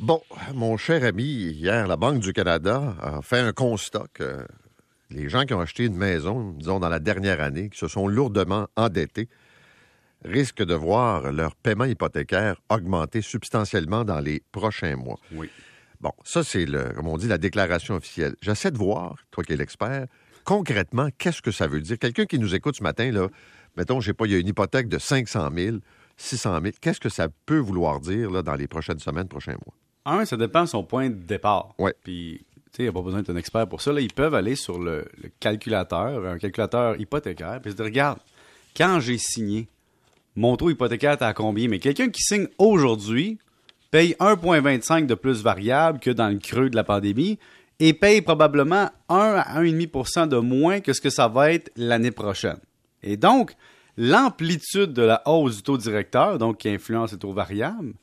Bon, mon cher ami, hier, la Banque du Canada a fait un constat que les gens qui ont acheté une maison, disons dans la dernière année, qui se sont lourdement endettés, risquent de voir leur paiement hypothécaire augmenter substantiellement dans les prochains mois. Oui. Bon, ça, c'est, le, comme on dit, la déclaration officielle. J'essaie de voir, toi qui es l'expert, concrètement, qu'est-ce que ça veut dire? Quelqu'un qui nous écoute ce matin, là, mettons, je sais pas, il y a une hypothèque de 500 000, 600 000. Qu'est-ce que ça peut vouloir dire là, dans les prochaines semaines, prochains mois? Un, ça dépend de son point de départ. Ouais. Puis, tu sais, il n'y a pas besoin d'être un expert pour ça. Là, ils peuvent aller sur le, le calculateur, un calculateur hypothécaire, puis se dire, regarde, quand j'ai signé, mon taux hypothécaire est à combien? Mais quelqu'un qui signe aujourd'hui paye 1,25 de plus variable que dans le creux de la pandémie et paye probablement 1 à 1,5% de moins que ce que ça va être l'année prochaine. Et donc, l'amplitude de la hausse du taux directeur, donc qui influence le taux variable,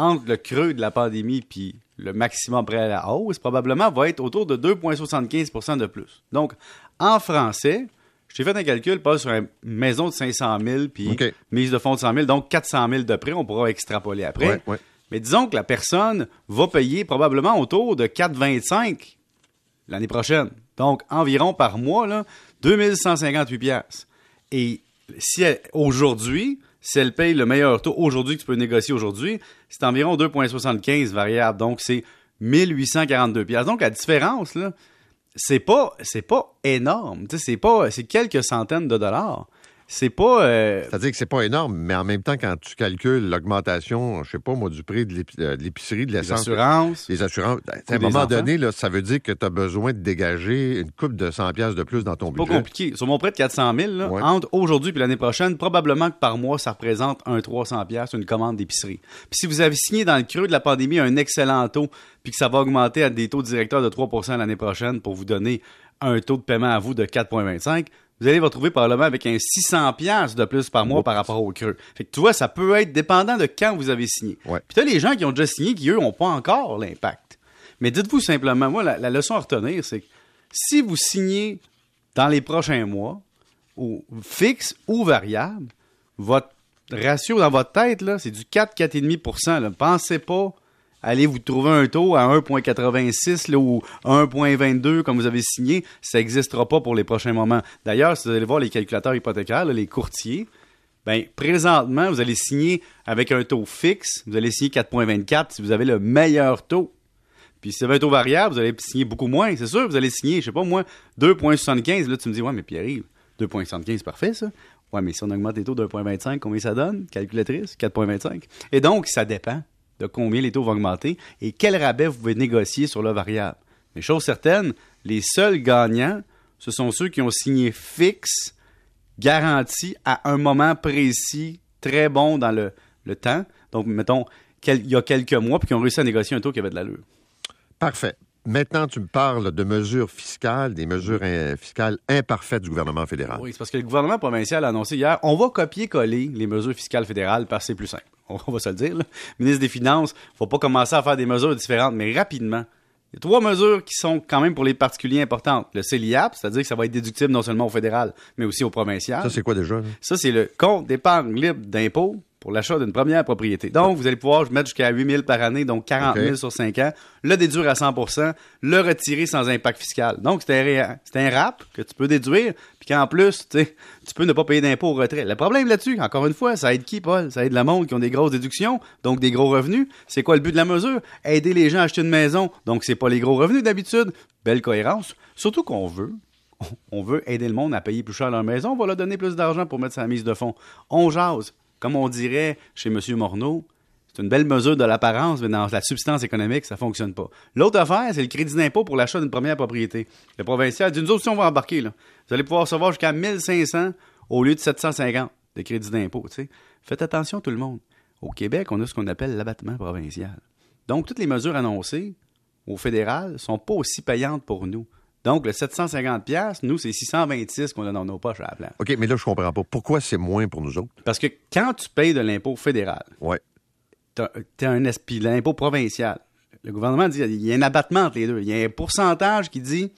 entre le creux de la pandémie puis le maximum après la hausse, probablement va être autour de 2,75% de plus. Donc, en français, je t'ai fait un calcul, pas sur une maison de 500 000 puis OK. mise de fonds de 100 000, donc 400 000 de prêt, on pourra extrapoler après. Ouais, ouais. Mais disons que la personne va payer probablement autour de 4,25 l'année prochaine. Donc, environ par mois, là, 2158 pièces. Et si aujourd'hui, si elle paye le meilleur taux aujourd'hui que tu peux négocier aujourd'hui, c'est environ 2,75 variable. Donc, c'est 1842 pièces. Donc, la différence, c'est pas, c'est pas énorme. C'est pas, c'est quelques centaines de dollars. C'est pas, euh, C'est-à-dire que c'est pas énorme, mais en même temps, quand tu calcules l'augmentation, je sais pas, moi, du prix de euh, de l'épicerie, de les l'essence, assurances. les assurances, à un moment enfants. donné, là, ça veut dire que tu as besoin de dégager une coupe de 100 pièces de plus dans ton Pas budget. compliqué. Sur mon prêt de 400 000, là, Ouais. entre aujourd'hui et l'année prochaine, probablement que par mois, ça représente un 300 pièces une commande d'épicerie. Puis si vous avez signé dans le creux de la pandémie un excellent taux, puis que ça va augmenter à des taux directeurs de 3% l'année prochaine pour vous donner un taux de paiement à vous de 4,25, vous allez vous retrouver probablement avec un 600 pièces de plus par mois par rapport au creux. Fait que tu vois, ça peut être dépendant de quand vous avez signé. Ouais. Puis tu as les gens qui ont déjà signé qui, eux, n'ont pas encore l'impact. Mais dites-vous simplement, moi, la, la leçon à retenir, c'est que si vous signez dans les prochains mois, ou fixe ou variable, votre ratio dans votre tête, là, c'est du 4, 4,5% là. Pensez pas aller vous trouver un taux à 1,86 là, ou 1,22 comme vous avez signé. Ça n'existera pas pour les prochains moments. D'ailleurs, si vous allez voir les calculateurs hypothécaires, les courtiers, ben, présentement, vous allez signer avec un taux fixe. Vous allez signer 4,24 si vous avez le meilleur taux. Puis si vous avez un taux variable, vous allez signer beaucoup moins. C'est sûr, vous allez signer, je sais pas moi, 2,75. Là, tu me dis, ouais, mais Pierre-Yves, 2,75, c'est parfait, ça. Ouais, mais si on augmente les taux de 1,25, combien ça donne? Calculatrice, 4,25. Et donc, ça dépend de combien les taux vont augmenter et quel rabais vous pouvez négocier sur le variable. Mais chose certaine, les seuls gagnants, ce sont ceux qui ont signé fixe, garanti à un moment précis, très bon dans le, temps. Donc, mettons, il y a quelques mois, puis qui ont réussi à négocier un taux qui avait de l'allure. Parfait. Maintenant, tu me parles de mesures fiscales, des mesures euh, fiscales imparfaites du gouvernement fédéral. Oui, c'est parce que le gouvernement provincial a annoncé hier, on va copier-coller les mesures fiscales fédérales parce que c'est plus simple. On va se le dire. Là. Ministre des Finances, faut pas commencer à faire des mesures différentes, mais rapidement. Il y a trois mesures qui sont quand même pour les particuliers importantes. Le CELIAP, c'est-à-dire que ça va être déductible non seulement au fédéral, mais aussi au provincial. Ça, c'est quoi déjà? là? Ça, c'est le compte d'épargne libre d'impôt pour l'achat d'une première propriété. Donc, vous allez pouvoir mettre jusqu'à 8 000 par année, donc 40 000 OK. sur 5 ans, le déduire à 100% le retirer sans impact fiscal. Donc, c'est un, rap que tu peux déduire, puis qu'en plus, tu peux ne pas payer d'impôt au retrait. Le problème là-dessus, encore une fois, ça aide qui, Paul? Ça aide le monde qui ont des grosses déductions, donc des gros revenus. C'est quoi le but de la mesure? Aider les gens à acheter une maison, donc c'est pas les gros revenus d'habitude. Belle cohérence. Surtout qu'on veut on veut aider le monde à payer plus cher leur maison, on va leur donner plus d'argent pour mettre sa mise de fonds. On jase. Comme on dirait chez M. Morneau, c'est une belle mesure de l'apparence, mais dans la substance économique, ça fonctionne pas. L'autre affaire, c'est le crédit d'impôt pour l'achat d'une première propriété. Le provincial dit, nous autres, si on va embarquer, là, vous allez pouvoir recevoir jusqu'à 1500 au lieu de 750 de crédit d'impôt. Faites attention, tout le monde. Au Québec, on a ce qu'on appelle l'abattement provincial. Donc, toutes les mesures annoncées au fédéral sont pas aussi payantes pour nous. Donc, le 750$, piastres, nous, c'est 626 qu'on a dans nos poches à la place. OK, mais là, je comprends pas. Pourquoi c'est moins pour nous autres? Parce que quand tu payes de l'impôt fédéral, Ouais. tu as un esprit, l'impôt provincial. Le gouvernement dit il y a un abattement entre les deux. Il y a un pourcentage qui dit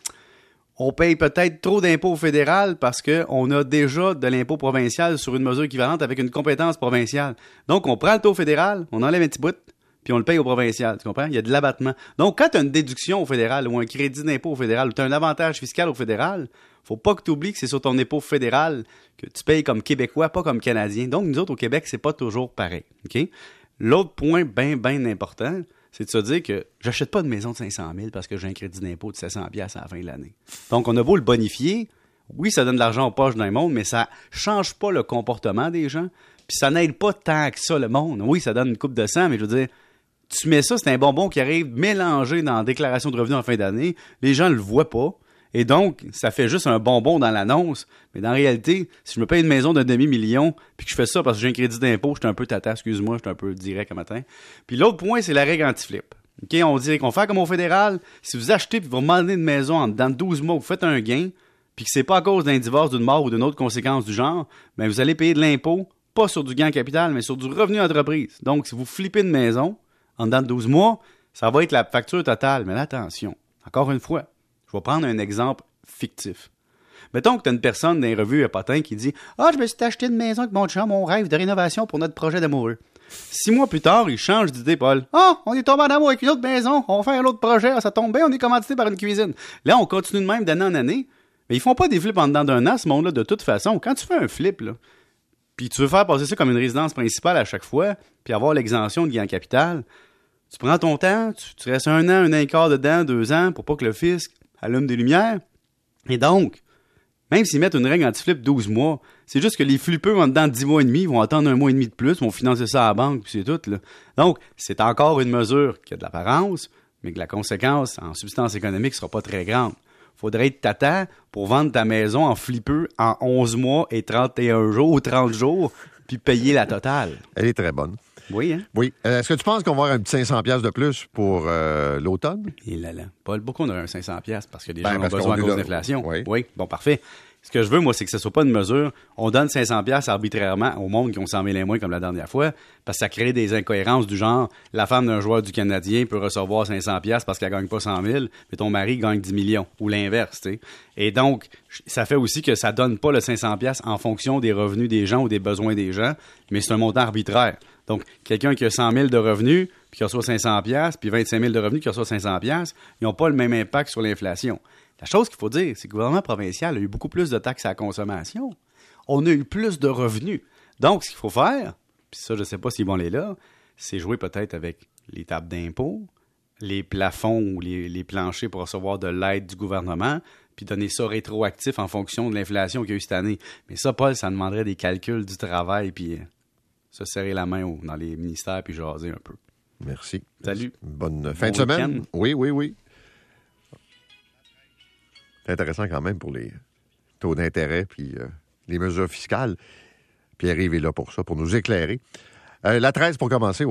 on paye peut-être trop d'impôts fédéral parce qu'on a déjà de l'impôt provincial sur une mesure équivalente avec une compétence provinciale. Donc, on prend le taux fédéral, on enlève un petit bout, puis on le paye au provincial. Tu comprends? Il y a de l'abattement. Donc, quand tu as une déduction au fédéral ou un crédit d'impôt au fédéral ou tu as un avantage fiscal au fédéral, faut pas que tu oublies que c'est sur ton impôt fédéral que tu payes comme Québécois, pas comme Canadien. Donc, nous autres, au Québec, c'est pas toujours pareil. L'autre point bien, bien important, c'est de se dire que j'achète pas de maison de 500 000 parce que j'ai un crédit d'impôt de 700 à la fin de l'année. Donc, on a beau le bonifier, oui, ça donne de l'argent aux poches d'un monde, mais ça change pas le comportement des gens, puis ça n'aide pas tant que ça le monde. Oui, ça donne une coupe de sang, mais je veux dire, tu mets ça, c'est un bonbon qui arrive mélangé dans la déclaration de revenus en fin d'année, les gens le voient pas, et donc, ça fait juste un bonbon dans l'annonce. Mais dans réalité, si je me paye une maison d'un demi-million, puis que je fais ça parce que j'ai un crédit d'impôt, je suis un peu tata, excuse-moi, je suis un peu direct un matin. Puis l'autre point, c'est la règle anti-flip. On dit qu'on fait comme au fédéral. Si vous achetez puis vous demandez une maison dans 12 mois, vous faites un gain, puis que c'est pas à cause d'un divorce, d'une mort ou d'une autre conséquence du genre, ben vous allez payer de l'impôt, pas sur du gain capital, mais sur du revenu entreprise. Donc, si vous flippez une maison en dedans de 12 mois, ça va être la facture totale. Mais attention, encore une fois, je vais prendre un exemple fictif. Mettons que tu as une personne dans les revues à Potin qui dit Ah, je me suis acheté une maison avec mon chum, mon rêve de rénovation pour notre projet d'amoureux. Six mois plus tard, il change d'idée, Paul. Ah, on est tombé en amour avec une autre maison, on va faire un autre projet, ça tombe bien, on est commandité par une cuisine. Là, on continue de même d'année en année. Mais ils font pas des flips en dedans d'un an, ce monde-là, de toute façon. Quand tu fais un flip, puis tu veux faire passer ça comme une résidence principale à chaque fois, puis avoir l'exemption de gain en capital, tu prends ton temps, tu, restes un an, un an et quart dedans, deux ans, pour pas que le fisc allume des lumières. Et donc, même s'ils mettent une règle anti-flip 12 mois, c'est juste que les flippeux en dedans de 10 mois et demi vont attendre un mois et demi de plus, vont financer ça à la banque, puis c'est tout. Là. Donc, c'est encore une mesure qui a de l'apparence, mais que la conséquence en substance économique sera pas très grande. Faudrait être tata pour vendre ta maison en flippeux en 11 mois et 31 jours ou 30 jours, puis payer la totale. Elle est très bonne. Oui, hein? Oui. Euh, Est-ce que tu penses qu'on va avoir un petit 500 pièces de plus pour euh, l'automne? Et là là. Paul, pourquoi on a un 500 pièces parce que les Ben, gens ont besoin à cause de l'inflation. Oui. bon, parfait. Ce que je veux, moi, c'est que ce soit pas une mesure. On donne 500 pièces arbitrairement au monde qui ont 100 000 et moins comme la dernière fois, parce que ça crée des incohérences du genre, la femme d'un joueur du Canadien peut recevoir 500 pièces parce qu'elle gagne pas 100 000, mais ton mari gagne 10 millions, ou l'inverse, tu sais. Et donc, ça fait aussi que ça donne pas le 500 pièces en fonction des revenus des gens ou des besoins des gens, mais c'est un montant arbitraire. Donc, quelqu'un qui a 100 000 de revenus, puis qui reçoit 500 pièces, puis 25 000 de revenus qui reçoit 500 pièces, ils n'ont pas le même impact sur l'inflation. La chose qu'il faut dire, c'est que le gouvernement provincial a eu beaucoup plus de taxes à la consommation. On a eu plus de revenus. Donc, ce qu'il faut faire, puis ça, je ne sais pas s'ils vont les là, c'est jouer peut-être avec les tables d'impôts, les plafonds ou les, les planchers pour recevoir de l'aide du gouvernement, puis donner ça rétroactif en fonction de l'inflation qu'il y a eu cette année. Mais ça, Paul, ça demanderait des calculs du travail, puis euh, se serrer la main dans les ministères, puis jaser un peu. Merci. Salut. Bonne fin Bon de semaine. Oui, oui, oui. C'est intéressant quand même pour les taux d'intérêt puis euh, les mesures fiscales. Pierre-Yves est là pour ça, pour nous éclairer. Euh, la 13 pour commencer, oui.